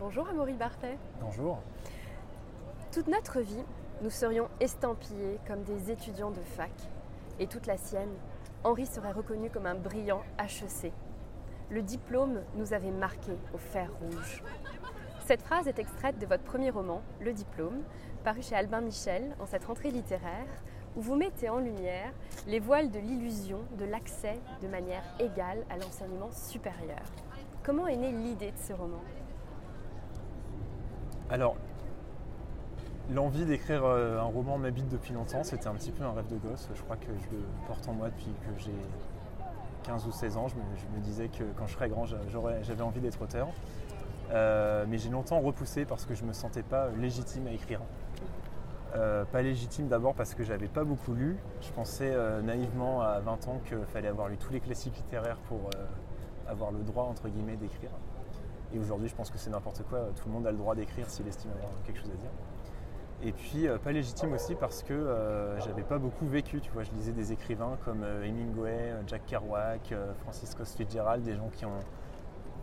Bonjour Amaury Barthet. Bonjour. Toute notre vie, nous serions estampillés comme des étudiants de fac. Et toute la sienne, Henri serait reconnu comme un brillant HEC. Le diplôme nous avait marqués au fer rouge. Cette phrase est extraite de votre premier roman, Le Diplôme, paru chez Albin Michel en cette rentrée littéraire, où vous mettez en lumière les voiles de l'illusion de l'accès de manière égale à l'enseignement supérieur. Comment est née l'idée de ce roman? Alors, l'envie d'écrire euh, un roman m'habite depuis longtemps. C'était un petit peu un rêve de gosse. Je crois que je le porte en moi depuis que j'ai 15 ou 16 ans. Je me, disais que quand je serais grand, j'avais envie d'être auteur. Euh, mais j'ai longtemps repoussé parce que je ne me sentais pas légitime à écrire. Euh, pas légitime d'abord parce que j'avais pas beaucoup lu. Je pensais naïvement à 20 ans qu'il fallait avoir lu tous les classiques littéraires pour avoir le droit entre guillemets d'écrire. Et aujourd'hui je pense que c'est n'importe quoi, tout le monde a le droit d'écrire s'il estime avoir quelque chose à dire. Et puis pas légitime aussi parce que j'avais pas beaucoup vécu, tu vois, je lisais des écrivains comme Hemingway, Jack Kerouac, Francisco Fitzgerald, des gens qui ont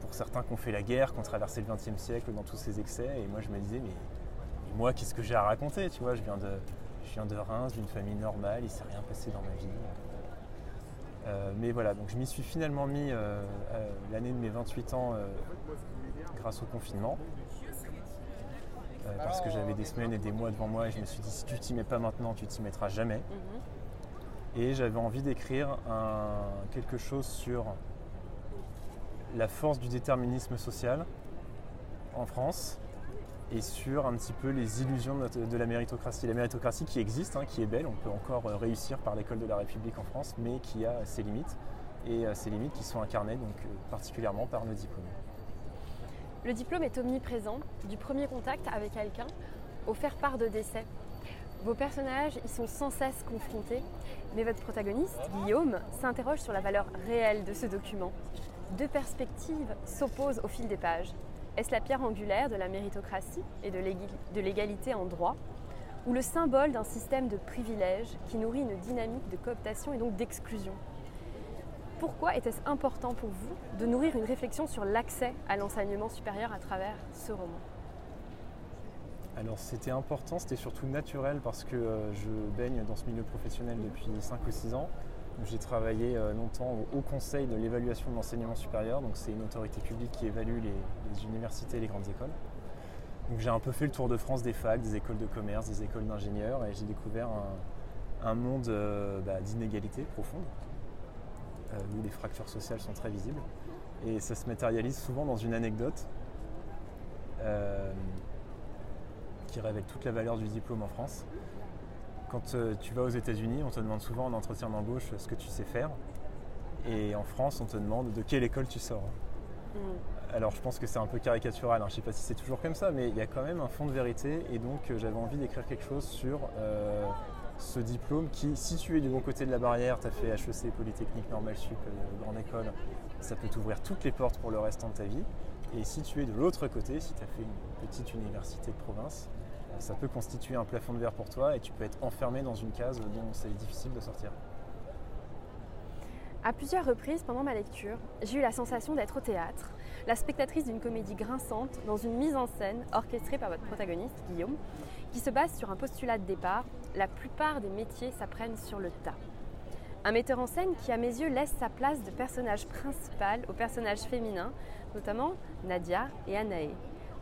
pour certains qui ont fait la guerre, qui ont traversé le XXe siècle dans tous ces excès. Et moi, je me disais, mais, moi, qu'est-ce que j'ai à raconter Tu vois, je viens de, je viens de Reims, d'une famille normale, il s'est rien passé dans ma vie. Euh, mais voilà, donc je m'y suis finalement mis euh, l'année de mes 28 ans euh, grâce au confinement. parce que j'avais des semaines et des mois devant moi et je me suis dit si tu t'y mets pas maintenant, tu t'y mettras jamais. Mhm. Et j'avais envie d'écrire quelque chose sur la force du déterminisme social en France et sur un petit peu les illusions de, la méritocratie. La méritocratie qui existe, hein, qui est belle, on peut encore euh, réussir par l'école de la République en France, mais qui a ses limites, et euh, ces limites qui sont incarnées euh, particulièrement par nos diplômes. Le diplôme est omniprésent, du premier contact avec quelqu'un au faire part de décès. Vos personnages y sont sans cesse confrontés, mais votre protagoniste, Guillaume, s'interroge sur la valeur réelle de ce document deux perspectives s'opposent au fil des pages. Est-ce la pierre angulaire de la méritocratie et de l'égalité en droit ou le symbole d'un système de privilèges qui nourrit une dynamique de cooptation et donc d'exclusion? Pourquoi était-ce important pour vous de nourrir une réflexion sur l'accès à l'enseignement supérieur à travers ce roman? Alors c'était important, c'était surtout naturel parce que euh, je baigne dans ce milieu professionnel depuis 5 ou 6 ans. J'ai travaillé euh, longtemps au Conseil de l'évaluation de l'enseignement supérieur, donc c'est une autorité publique qui évalue les, universités et les grandes écoles. J'ai un peu fait le tour de France des facs, des écoles de commerce, des écoles d'ingénieurs, et j'ai découvert un, monde euh, bah, d'inégalité profonde, euh, où les fractures sociales sont très visibles. Et ça se matérialise souvent dans une anecdote qui révèle toute la valeur du diplôme en France. Quand euh, tu vas aux États-Unis, on te demande souvent en entretien d'embauche ce que tu sais faire. Et en France, on te demande de quelle école tu sors. Mm. Alors je pense que c'est un peu caricatural, hein. je ne sais pas si c'est toujours comme ça, mais il y a quand même un fond de vérité. Et donc euh, j'avais envie d'écrire quelque chose sur euh, ce diplôme qui, si tu es du bon côté de la barrière, tu as fait HEC, Polytechnique, Normal Sup, Grande École, ça peut t'ouvrir toutes les portes pour le restant de ta vie. Et si tu es de l'autre côté, si tu as fait une petite université de province, ça peut constituer un plafond de verre pour toi et tu peux être enfermé dans une case dont c'est difficile de sortir. À plusieurs reprises pendant ma lecture, j'ai eu la sensation d'être au théâtre, la spectatrice d'une comédie grinçante dans une mise en scène orchestrée par votre protagoniste, Guillaume, qui se base sur un postulat de départ la plupart des métiers s'apprennent sur le tas. Un metteur en scène qui, à mes yeux, laisse sa place de personnage principal aux personnages féminins, notamment Nadia et Anaé.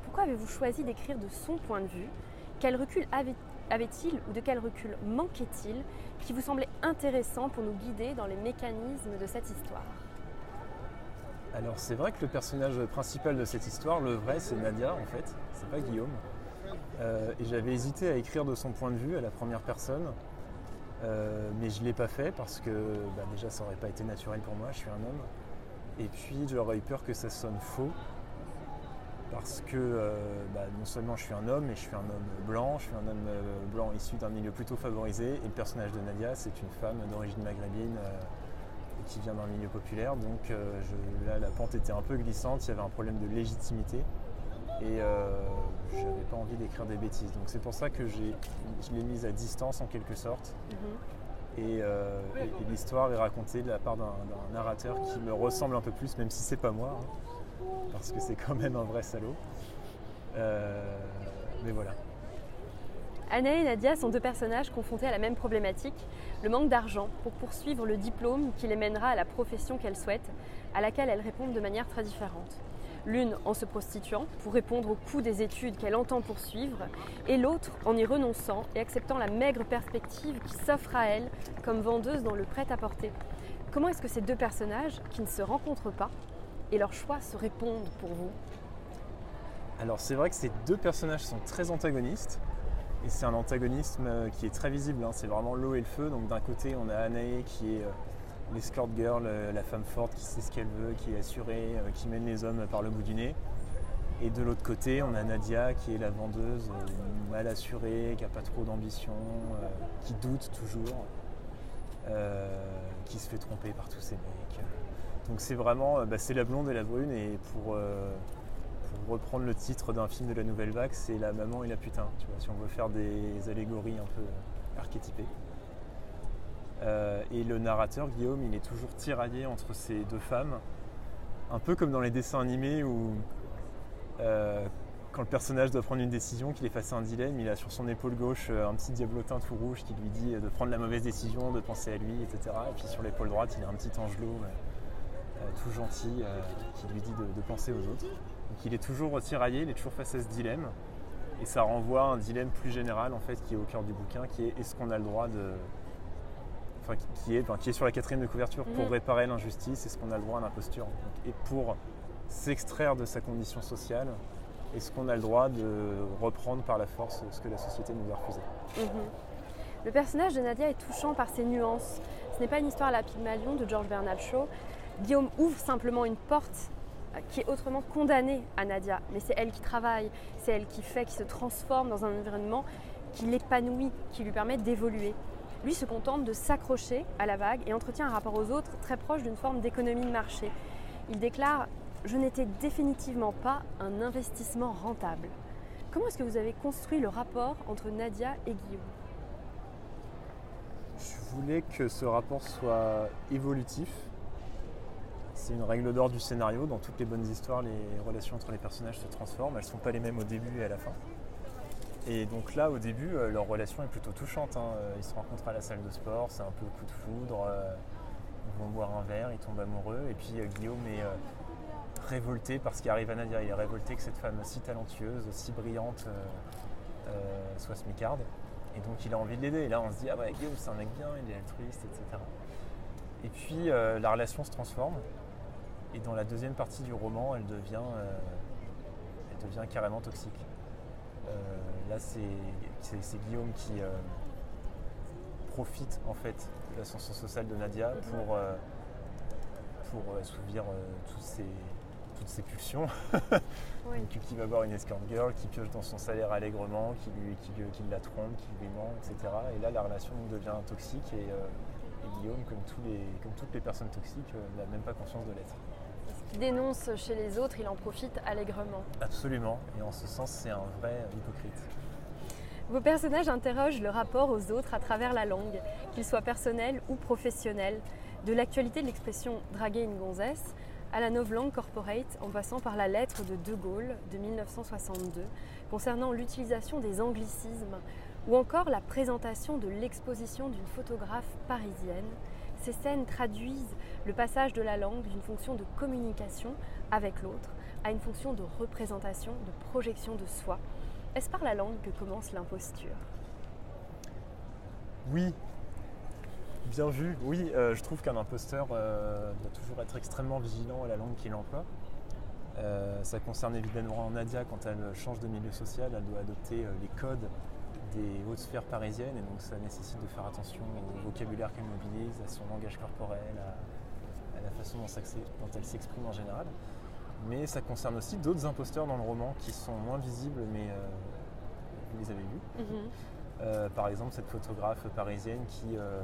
Pourquoi avez-vous choisi d'écrire de son point de vue quel recul avait-il ou de quel recul manquait-il qui vous semblait intéressant pour nous guider dans les mécanismes de cette histoire? Alors c'est vrai que le personnage principal de cette histoire, le vrai, c'est Nadia en fait, c'est pas Guillaume. Euh, et j'avais hésité à écrire de son point de vue à la première personne, euh, mais je ne l'ai pas fait parce que bah, déjà ça n'aurait pas été naturel pour moi, je suis un homme. Et puis j'aurais eu peur que ça sonne faux parce que euh, bah, non seulement je suis un homme, mais je suis un homme blanc, je suis un homme euh, blanc issu d'un milieu plutôt favorisé, et le personnage de Nadia, c'est une femme d'origine maghrébine euh, qui vient d'un milieu populaire, donc là la pente était un peu glissante, il y avait un problème de légitimité, et je n'avais pas envie d'écrire des bêtises. Donc c'est pour ça que je l'ai mise à distance en quelque sorte. Mm-hmm. Et, l'histoire est racontée de la part d'un narrateur qui me ressemble un peu plus, même si c'est pas moi. Hein parce que c'est quand même un vrai salaud. mais voilà. Anna et Nadia sont deux personnages confrontés à la même problématique, le manque d'argent pour poursuivre le diplôme qui les mènera à la profession qu'elles souhaitent, à laquelle elles répondent de manière très différente. L'une en se prostituant pour répondre au coût des études qu'elle entend poursuivre, et l'autre en y renonçant et acceptant la maigre perspective qui s'offre à elle comme vendeuse dans le prêt-à-porter. Comment est-ce que ces deux personnages, qui ne se rencontrent pas, et leurs choix se répondent pour vous Alors c'est vrai que ces deux personnages sont très antagonistes, et c'est un antagonisme euh, qui est très visible, hein. c'est vraiment l'eau et le feu. Donc d'un côté, on a Anae qui est euh, l'escort girl, euh, la femme forte qui sait ce qu'elle veut, qui est assurée, qui mène les hommes par le bout du nez. Et de l'autre côté, on a Nadia qui est la vendeuse, mal assurée, qui n'a pas trop d'ambition, qui doute toujours, qui se fait tromper par tous ces mecs. Donc c'est vraiment, bah, c'est la blonde et la brune. Et pour pour reprendre le titre d'un film de la nouvelle vague, c'est la maman et la putain, si on veut faire des allégories un peu archétypées. Euh, et le narrateur, Guillaume, il est toujours tiraillé entre ces deux femmes, un peu comme dans les dessins animés où euh, quand le personnage doit prendre une décision, qu'il est face à un dilemme, il a sur son épaule gauche euh, un petit diablotin tout rouge qui lui dit de prendre la mauvaise décision, de penser à lui, etc. Et puis sur l'épaule droite, il a un petit angelot tout gentil qui lui dit de penser aux autres. Donc il est toujours tiraillé, il est toujours face à ce dilemme. Et ça renvoie à un dilemme plus général en fait qui est au cœur du bouquin, qui est est-ce qu'on a le droit de. Enfin, qui est, qui est sur la quatrième de couverture pour mhm. réparer l'injustice, est-ce qu'on a le droit à l'imposture? Et pour s'extraire de sa condition sociale, est-ce qu'on a le droit de reprendre par la force ce que la société nous a refusé? Mhm. Le personnage de Nadia est touchant par ses nuances. Ce n'est pas une histoire à la Pygmalion de George Bernard Shaw. Guillaume ouvre simplement une porte qui est autrement condamnée à Nadia. Mais c'est elle qui travaille, c'est elle qui fait, qui se transforme dans un environnement qui l'épanouit, qui lui permet d'évoluer. Lui se contente de s'accrocher à la vague et entretient un rapport aux autres très proche d'une forme d'économie de marché. Il déclare Je n'étais définitivement pas un investissement rentable. Comment est-ce que vous avez construit le rapport entre Nadia et Guillaume? Je voulais que ce rapport soit évolutif, c'est une règle d'or du scénario. Dans toutes les bonnes histoires, les relations entre les personnages se transforment. Elles ne sont pas les mêmes au début et à la fin. Et donc là, au début, euh, leur relation est plutôt touchante. Hein. Ils se rencontrent à la salle de sport, c'est un peu coup de foudre. Euh, ils vont boire un verre, ils tombent amoureux. Et puis euh, Guillaume est révolté par ce arrive à Nadia. Il est révolté que cette femme si talentueuse, si brillante, soit smicarde. Et donc il a envie de l'aider. Et là, on se dit, ah ouais, Guillaume, c'est un mec bien, il est altruiste, etc. Et puis la relation se transforme. Et dans la deuxième partie du roman, elle devient, euh, elle devient carrément toxique. Euh, là, c'est Guillaume qui euh, profite en fait de l'ascension sociale de Nadia pour, pour assouvir toutes ses pulsions. qui va voir une escort girl, qui pioche dans son salaire allègrement, qui, lui, qui, qui la trompe, qui lui ment, etc. Et là, la relation devient toxique et, Guillaume, comme, tous les, comme toutes les personnes toxiques, n'a même pas conscience de l'être dénonce chez les autres, il en profite allègrement. Absolument, et en ce sens, c'est un vrai hypocrite. Vos personnages interrogent le rapport aux autres à travers la langue, qu'il soit personnel ou professionnel, de l'actualité de l'expression draguer une gonzesse à la novlangue corporate en passant par la lettre de De Gaulle de 1962 concernant l'utilisation des anglicismes ou encore la présentation de l'exposition d'une photographe parisienne ces scènes traduisent le passage de la langue d'une fonction de communication avec l'autre à une fonction de représentation, de projection de soi. Est-ce par la langue que commence l'imposture? Oui, bien vu. Oui, euh, je trouve qu'un imposteur euh, doit toujours être extrêmement vigilant à la langue qu'il emploie. Euh, ça concerne évidemment Nadia quand elle change de milieu social, elle doit adopter les codes des hautes sphères parisiennes et donc ça nécessite de faire attention au vocabulaire qu'elle mobilise, à son langage corporel, à, la façon dont, elle s'exprime en général. Mais ça concerne aussi d'autres imposteurs dans le roman qui sont moins visibles mais euh, vous les avez vus. Mhm. Euh, par exemple cette photographe parisienne qui, euh,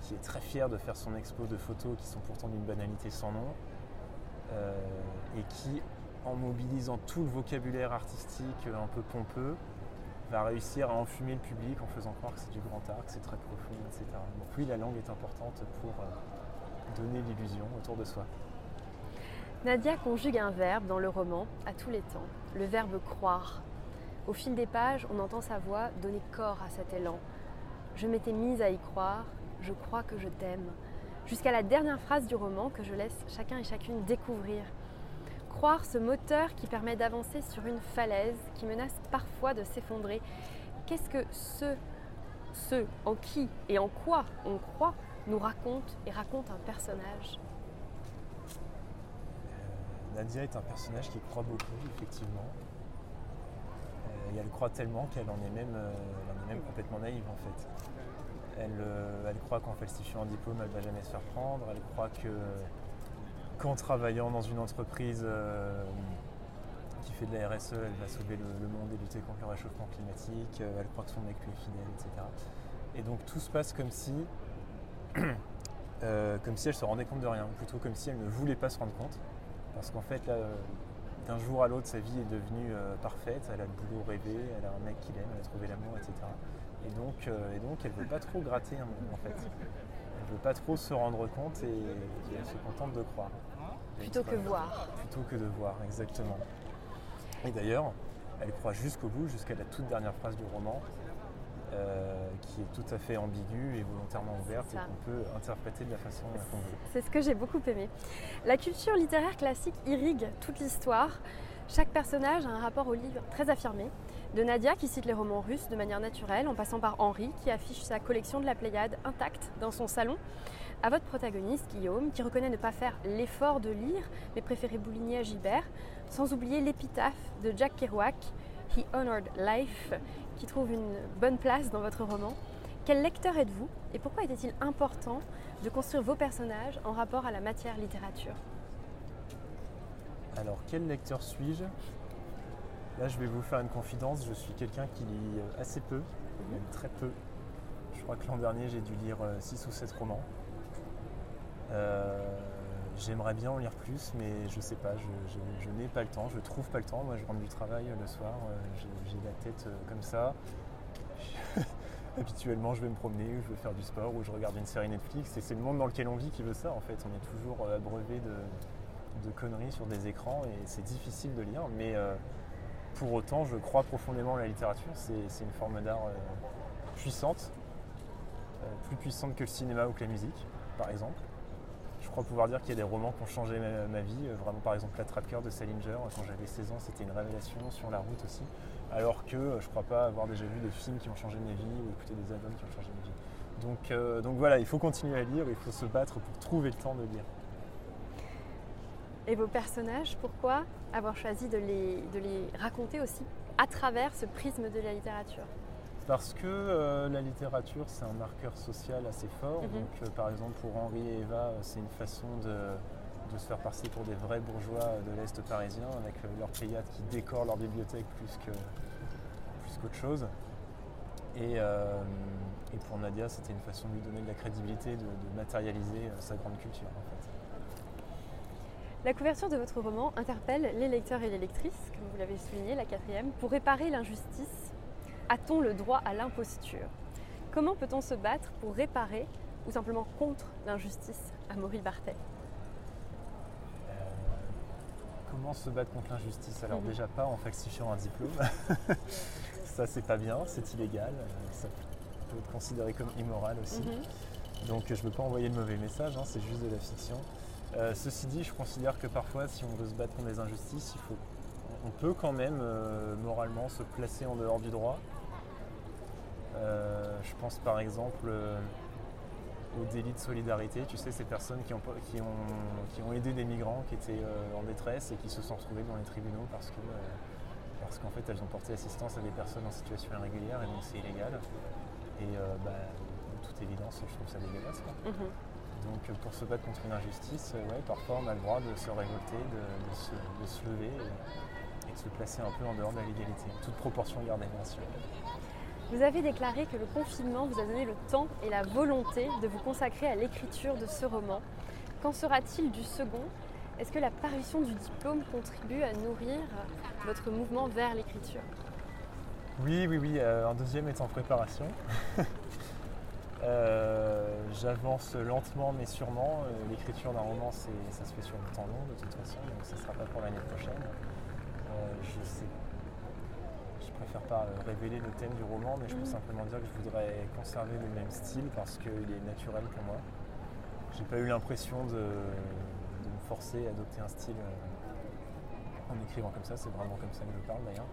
qui est très fière de faire son expo de photos qui sont pourtant d'une banalité sans nom et qui en mobilisant tout le vocabulaire artistique un peu pompeux, réussir à enfumer le public en faisant croire que c'est du grand art, que c'est très profond, etc. Donc oui, la langue est importante pour euh, donner l'illusion autour de soi. Nadia conjugue un verbe dans le roman à tous les temps, le verbe croire. Au fil des pages, on entend sa voix donner corps à cet élan. Je m'étais mise à y croire, je crois que je t'aime. Jusqu'à la dernière phrase du roman que je laisse chacun et chacune découvrir. Croire ce moteur qui permet d'avancer sur une falaise qui menace parfois de s'effondrer. Qu'est-ce que ce, ce en qui et en quoi on croit nous raconte et raconte un personnage Nadia est un personnage qui croit beaucoup, effectivement. Euh, et elle croit tellement qu'elle en, est même, euh, en est même complètement naïve, en fait. Elle, euh, elle croit qu'en falsifiant un diplôme, elle ne va jamais se faire prendre. Elle croit que qu'en travaillant dans une entreprise qui fait de la RSE, elle va sauver le, monde et lutter contre le réchauffement climatique. elle croit que son mec lui est fidèle, etc. Et donc tout se passe comme si, comme si elle se rendait compte de rien, plutôt comme si elle ne voulait pas se rendre compte. Parce qu'en fait, d'un jour à l'autre, sa vie est devenue euh, parfaite. Elle a le boulot rêvé, elle a un mec qui l'aime, elle a trouvé l'amour, etc. Et donc, euh, et donc elle ne veut pas trop gratter, en fait. Elle ne veut pas trop se rendre compte et, elle se contente de croire. Plutôt que voir. Plutôt que de voir, exactement. Et d'ailleurs, elle croit jusqu'au bout, jusqu'à la toute dernière phrase du roman, euh, qui est tout à fait ambiguë et volontairement ouverte et qu'on peut interpréter de la façon qu'on veut. C'est ce que j'ai beaucoup aimé. La culture littéraire classique irrigue toute l'histoire. Chaque personnage a un rapport au livre très affirmé. De Nadia qui cite les romans russes de manière naturelle, en passant par Henri qui affiche sa collection de la Pléiade intacte dans son salon, à votre protagoniste Guillaume qui reconnaît ne pas faire l'effort de lire mais préférer bouliner à Gibert, sans oublier l'épitaphe de Jack Kerouac, He Honored Life, qui trouve une bonne place dans votre roman. Quel lecteur êtes-vous et pourquoi était-il important de construire vos personnages en rapport à la matière littérature? Alors, quel lecteur suis-je? Là, je vais vous faire une confidence. Je suis quelqu'un qui lit assez peu, mhm. même très peu. Je crois que l'an dernier, j'ai dû lire 6 euh, ou 7 romans. Euh, j'aimerais bien en lire plus, mais je sais pas, je, n'ai pas le temps, je trouve pas le temps. Moi, je rentre du travail euh, le soir, j'ai la tête comme ça. habituellement je vais me promener, je vais faire du sport ou je regarde une série Netflix et c'est le monde dans lequel on vit qui veut ça en fait. On est toujours euh, abreuvé de, conneries sur des écrans et c'est difficile de lire mais euh, pour autant je crois profondément à la littérature, c'est une forme d'art euh, puissante, plus puissante que le cinéma ou que la musique par exemple. Je crois pouvoir dire qu'il y a des romans qui ont changé ma, vie. Vraiment, par exemple, La Trappe de Salinger, quand j'avais 16 ans, c'était une révélation sur la route aussi alors que euh, je ne crois pas avoir déjà vu de films qui ont changé ma vie ou écouté des albums qui ont changé ma vie. Donc, euh, donc voilà, il faut continuer à lire, il faut se battre pour trouver le temps de lire. Et vos personnages, pourquoi avoir choisi de les, de les raconter aussi à travers ce prisme de la littérature? Parce que euh, la littérature, c'est un marqueur social assez fort. Mhm. Donc, par exemple, pour Henri et Eva, c'est une façon de, de se faire passer pour des vrais bourgeois de l'Est parisien avec leur pléiade qui décore leur bibliothèque plus qu'autre chose. Euh, et, pour Nadia, c'était une façon de lui donner de la crédibilité, de, matérialiser euh, sa grande culture en fait. La couverture de votre roman interpelle les lecteurs et les lectrices, comme vous l'avez souligné, la quatrième. Pour réparer l'injustice, a-t-on le droit à l'imposture? Comment peut-on se battre pour réparer ou simplement contre l'injustice? À Maurice Bartet comment se battre contre l'injustice? Alors mhm. déjà pas en falsifiant un diplôme. ça c'est pas bien, c'est illégal. Euh, ça peut être considéré comme immoral aussi. Mhm. Donc je ne veux pas envoyer de mauvais message, hein, c'est juste de la fiction. Euh, ceci dit, je considère que parfois si on veut se battre contre des injustices, il faut, on peut quand même euh, moralement se placer en dehors du droit. je pense par exemple au délit de solidarité. Tu sais, ces personnes qui ont, aidé des migrants qui étaient euh, en détresse et qui se sont retrouvés dans les tribunaux parce que euh, parce qu'en fait elles ont porté assistance à des personnes en situation irrégulière et donc c'est illégal. Et euh, bah, de toute évidence, je trouve ça dégueulasse. Mhm. Donc pour se battre contre une injustice, ouais, parfois on a le droit de se révolter, de, se, lever et, et, de se placer un peu en dehors de la légalité. Toute proportion gardée bien sûr. Vous avez déclaré que le confinement vous a donné le temps et la volonté de vous consacrer à l'écriture de ce roman. Qu'en sera-t-il du second? Est-ce que la parution du diplôme contribue à nourrir votre mouvement vers l'écriture? Oui, oui, oui. Euh, un deuxième est en préparation. Euh, j'avance lentement mais sûrement. Euh, l'écriture d'un roman, ça se fait sur le temps long de toute façon, donc ça ne sera pas pour l'année prochaine. je sais préfère pas révéler le thème du roman, mais je peux simplement dire que je voudrais conserver le même style parce qu'il est naturel pour moi. J'ai pas eu l'impression de, me forcer à adopter un style en écrivant comme ça, c'est vraiment comme ça que je parle d'ailleurs.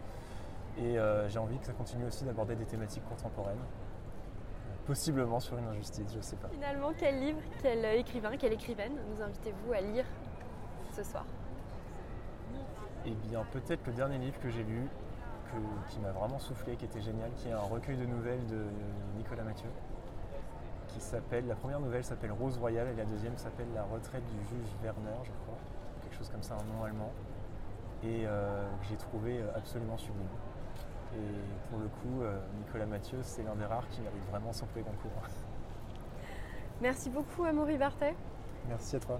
Et euh, j'ai envie que ça continue aussi d'aborder des thématiques contemporaines, possiblement sur une injustice, je sais pas. Finalement, quel livre, quel écrivain, quelle écrivaine nous invitez-vous à lire ce soir? Eh bien, peut-être le dernier livre que j'ai lu, qui m'a vraiment soufflé, qui était génial, qui est un recueil de nouvelles de Nicolas Mathieu, qui s'appelle, la première nouvelle s'appelle Rose Royale et la deuxième s'appelle La retraite du juge Werner, je crois, quelque chose comme ça, un nom allemand, et euh, que j'ai trouvé euh, absolument sublime. Et pour le coup, euh, Nicolas Mathieu, c'est l'un des rares qui mérite vraiment son prix concours. Merci beaucoup, Amaury Bartet. Merci à toi.